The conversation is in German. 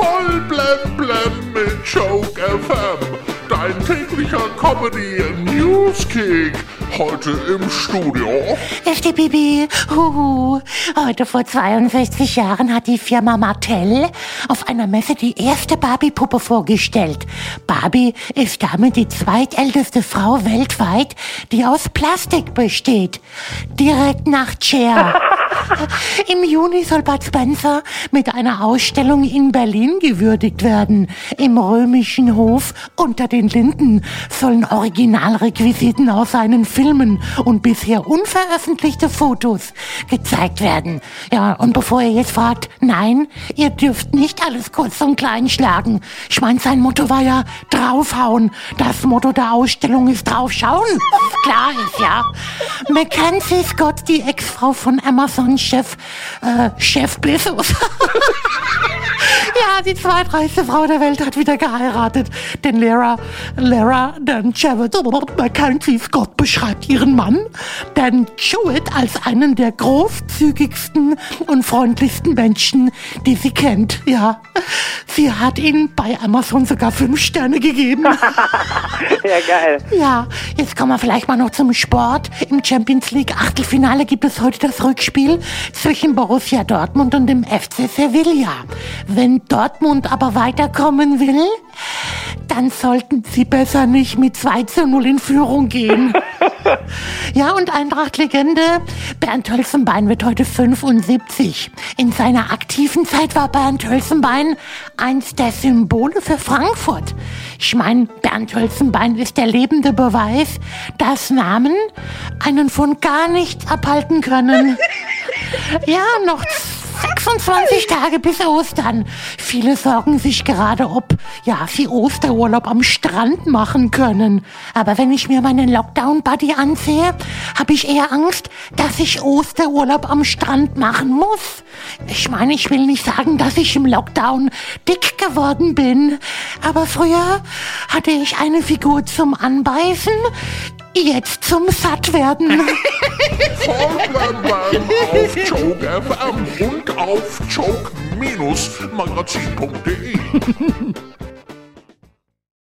Voll blem blem mit Joke FM. Dein täglicher Comedy Newskick. Heute im Studio. Ist die Bibi. Huhu. Heute vor 62 Jahren hat die Firma Mattel auf einer Messe die erste Barbie-Puppe vorgestellt. Barbie ist damit die zweitälteste Frau weltweit, die aus Plastik besteht. Direkt nach Cher. Im Juni soll Bud Spencer mit einer Ausstellung in Berlin gewürdigt werden. Im römischen Hof unter den Linden sollen Originalrequisiten aus seinen Filmen und bisher unveröffentlichte Fotos gezeigt werden. Ja, und bevor ihr jetzt fragt, nein, ihr dürft nicht alles kurz und klein schlagen. Ich meine, sein Motto war ja draufhauen. Das Motto der Ausstellung ist draufschauen. Klar ist, ja. Mackenzie Scott, die Ex-Frau von Amazon-Chef, son chef, eh, chef Biff. ja, die zweitreichste Frau der Welt hat wieder geheiratet. Denn Lara, Lara Dan Javid Mackenzie Scott beschreibt ihren Mann, Dan Jewett, als einen der großzügigsten und freundlichsten Menschen, die sie kennt. Ja, sie hat ihm bei Amazon sogar fünf Sterne gegeben. Ja, geil. Ja, jetzt kommen wir vielleicht mal noch zum Sport. Im Champions League Achtelfinale gibt es heute das Rückspiel zwischen Borussia Dortmund und dem FC Sevilla. Wenn Dortmund aber weiterkommen will, dann sollten sie besser nicht mit 2 zu 0 in Führung gehen. Ja, und Eintracht-Legende Bernd Hölzenbein wird heute 75. In seiner aktiven Zeit war Bernd Hölzenbein eins der Symbole für Frankfurt. Ich meine, Bernd Hölzenbein ist der lebende Beweis, dass Namen einen von gar nichts abhalten können. Ja, noch 26 Tage bis Ostern. Viele sorgen sich gerade, ob ja, sie Osterurlaub am Strand machen können. Aber wenn ich mir meinen Lockdown-Buddy ansehe, habe ich eher Angst, dass ich Osterurlaub am Strand machen muss. Ich meine, ich will nicht sagen, dass ich im Lockdown dick geworden bin. Aber früher hatte ich eine Figur zum Anbeißen, jetzt zum Sattwerden. Voll blem blem auf Joke FM und auf joke-magazin.de.